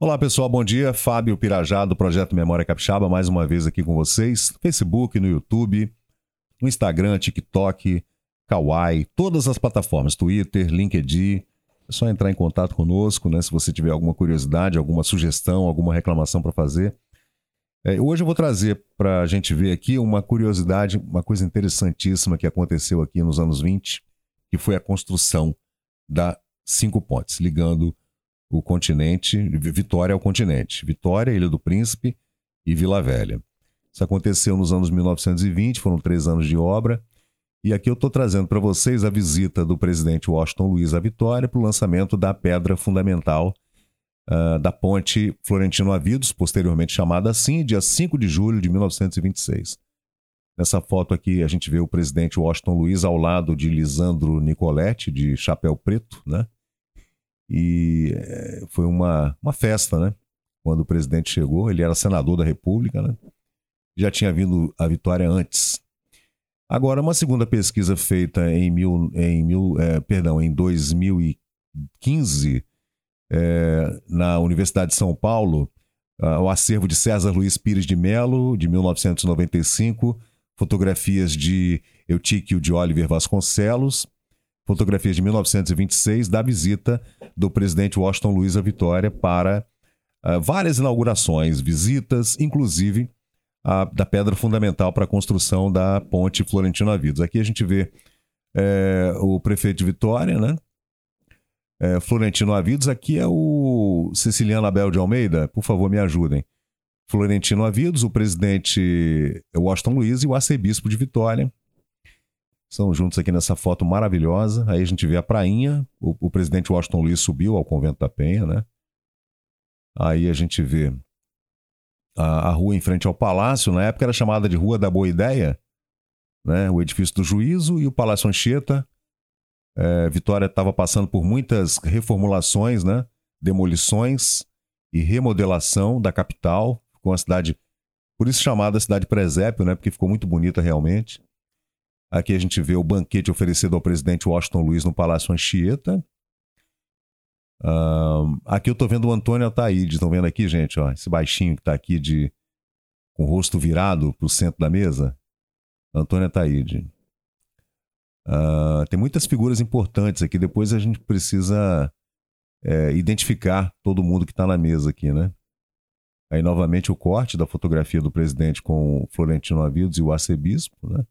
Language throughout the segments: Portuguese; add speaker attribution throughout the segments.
Speaker 1: Olá pessoal, bom dia. Fábio Pirajá do Projeto Memória Capixaba, mais uma vez aqui com vocês. No Facebook, no YouTube, no Instagram, TikTok, Kawaii, todas as plataformas, Twitter, LinkedIn. É só entrar em contato conosco, né? Se você tiver alguma curiosidade, alguma sugestão, alguma reclamação para fazer. É, hoje eu vou trazer para a gente ver aqui uma curiosidade, uma coisa interessantíssima que aconteceu aqui nos anos 20, que foi a construção da Cinco Pontes, ligando o continente, Vitória ao continente. Vitória, Ilha do Príncipe e Vila Velha. Isso aconteceu nos anos 1920, foram três anos de obra. E aqui eu estou trazendo para vocês a visita do presidente Washington Luiz à Vitória para o lançamento da pedra fundamental uh, da ponte Florentino Avidos, posteriormente chamada assim, dia 5 de julho de 1926. Nessa foto aqui a gente vê o presidente Washington Luiz ao lado de Lisandro Nicoletti, de chapéu preto, né? E é, foi uma, uma festa, né? Quando o presidente chegou, ele era senador da República, né? Já tinha vindo a vitória antes. Agora, uma segunda pesquisa feita em, mil, em, mil, é, perdão, em 2015, é, na Universidade de São Paulo, o acervo de César Luiz Pires de Melo, de 1995, fotografias de Eutíquio de Oliver Vasconcelos, fotografias de 1926 da visita do presidente Washington Luiz à Vitória para uh, várias inaugurações, visitas, inclusive a, da pedra fundamental para a construção da ponte Florentino Avidos. Aqui a gente vê é, o prefeito de Vitória, né? É, Florentino Avidos, aqui é o Ceciliano Abel de Almeida, por favor me ajudem. Florentino Avidos, o presidente Washington Luiz e o arcebispo de Vitória, são juntos aqui nessa foto maravilhosa. Aí a gente vê a prainha. O, o presidente Washington Luiz subiu ao Convento da Penha, né? Aí a gente vê a, a, rua em frente ao palácio. Na época era chamada de Rua da Boa Ideia, né? O edifício do Juízo e o Palácio Anchieta. É, Vitória estava passando por muitas reformulações, né? Demolições e remodelação da capital. com a cidade, por isso chamada cidade presépio, né? Porque ficou muito bonita realmente. Aqui a gente vê o banquete oferecido ao presidente Washington Luiz no Palácio Anchieta. Aqui eu estou vendo o Antônio Ataíde. Estão vendo aqui, gente? Ó, esse baixinho que está aqui de, com o rosto virado para o centro da mesa. Antônio Ataíde. Uh, tem muitas figuras importantes aqui. Depois a gente precisa é, identificar todo mundo que está na mesa aqui, né? Aí novamente o corte da fotografia do presidente com o Florentino Avidos e o arcebispo, né?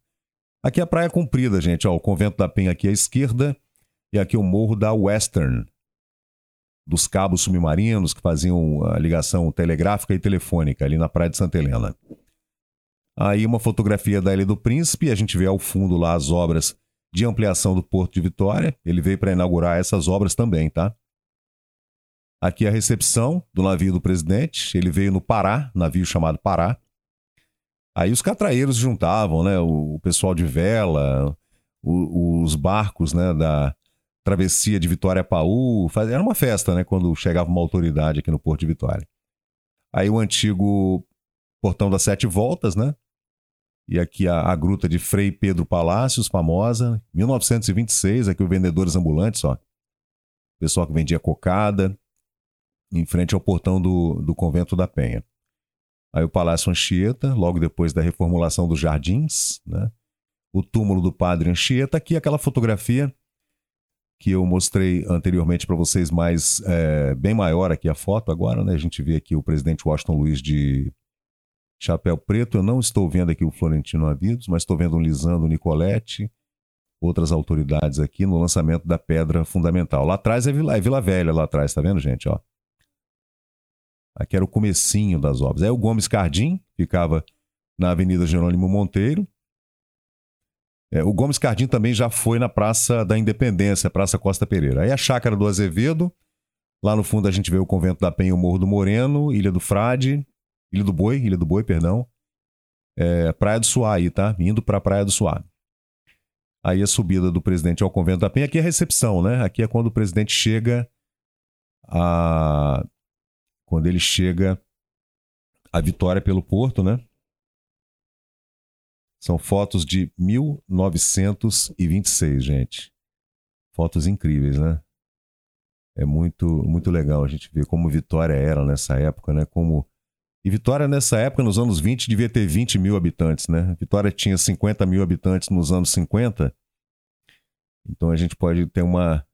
Speaker 1: Aqui é a Praia Comprida, gente. Ó, o Convento da Penha aqui à esquerda e aqui o Morro da Western, dos cabos submarinos que faziam a ligação telegráfica e telefônica ali na Praia de Santa Helena. Aí uma fotografia da Ilha do Príncipe, a gente vê ao fundo lá as obras de ampliação do Porto de Vitória. Ele veio para inaugurar essas obras também, tá? Aqui a recepção do navio do presidente. Ele veio no Pará, navio chamado Pará. Aí os catraeiros juntavam, né? O, o pessoal de vela, o, os barcos, né? Da travessia de Vitória Paú. Faz... Era uma festa, né? Quando chegava uma autoridade aqui no Porto de Vitória. Aí o antigo Portão das Sete Voltas, né? E aqui a, a gruta de Frei Pedro Palácios, famosa. 1926, aqui o Vendedores Ambulantes, ó. Pessoal que vendia cocada. Em frente ao portão do, do Convento da Penha. Aí o Palácio Anchieta, logo depois da reformulação dos jardins, né? O túmulo do padre Anchieta, aqui aquela fotografia que eu mostrei anteriormente para vocês, mais é, bem maior aqui a foto agora, né? A gente vê aqui o presidente Washington Luiz de chapéu preto. Eu não estou vendo aqui o Florentino Avidos, mas estou vendo o Lisandro Nicoletti, outras autoridades aqui no lançamento da pedra fundamental. Lá atrás é Vila, é Vila Velha, lá atrás, tá vendo, gente? Ó. Aqui era o comecinho das obras. Aí o Gomes Cardim ficava na Avenida Jerônimo Monteiro. É, o Gomes Cardim também já foi na Praça da Independência, Praça Costa Pereira. Aí a Chácara do Azevedo. Lá no fundo a gente vê o Convento da Penha, o Morro do Moreno, Ilha do Frade, Ilha do Boi, Ilha do Boi, perdão. É, Praia do Suá aí, tá? Indo para Praia do Suá. Aí a subida do presidente ao Convento da Penha. Aqui é a recepção, né? Aqui é quando o presidente chega a quando ele chega à vitória pelo Porto, né? São fotos de 1926, gente. Fotos incríveis, né? É muito, muito legal a gente ver como Vitória era nessa época, né? Como... E Vitória, nessa época, nos anos 20, devia ter 20 mil habitantes, né? Vitória tinha 50 mil habitantes nos anos 50. Então a gente pode ter uma,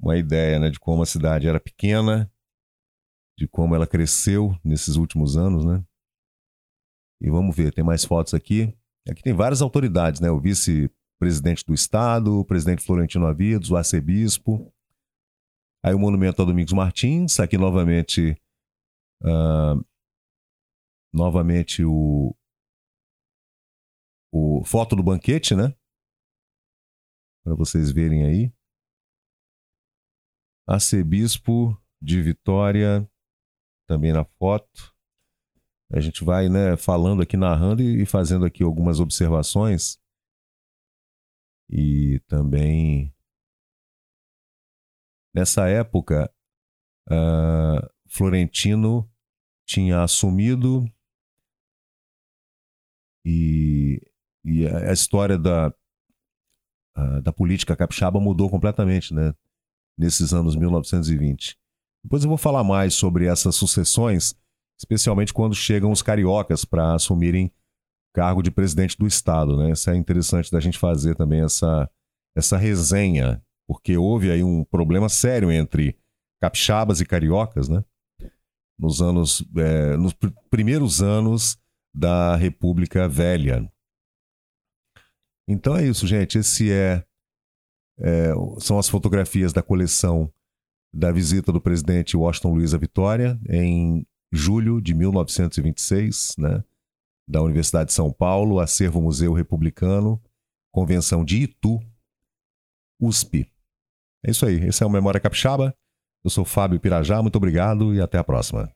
Speaker 1: uma ideia né, de como a cidade era pequena, de como ela cresceu nesses últimos anos, né? E vamos ver, tem mais fotos aqui. Aqui tem várias autoridades, né? O vice-presidente do estado, o presidente Florentino Avidos, o arcebispo. Aí o monumento ao Domingos Martins, aqui novamente uh, novamente o, o foto do banquete, né? Para vocês verem aí. Arcebispo de Vitória, também na foto. A gente vai né, falando aqui, narrando e fazendo aqui algumas observações. E também nessa época, uh, Florentino tinha assumido e, e a história da, uh, da política capixaba mudou completamente, né? Nesses anos 1920. Depois eu vou falar mais sobre essas sucessões, especialmente quando chegam os cariocas para assumirem cargo de presidente do estado, né? Isso é interessante da gente fazer também essa essa resenha, porque houve aí um problema sério entre capixabas e cariocas, né? Nos anos, é, nos pr primeiros anos da República Velha. Então é isso, gente. Esse é, é são as fotografias da coleção da visita do presidente Washington Luiz à Vitória em julho de 1926, né? Da Universidade de São Paulo, Acervo Museu Republicano, Convenção de Itu, USP. É isso aí. Esse é o Memória Capixaba. Eu sou Fábio Pirajá. Muito obrigado e até a próxima.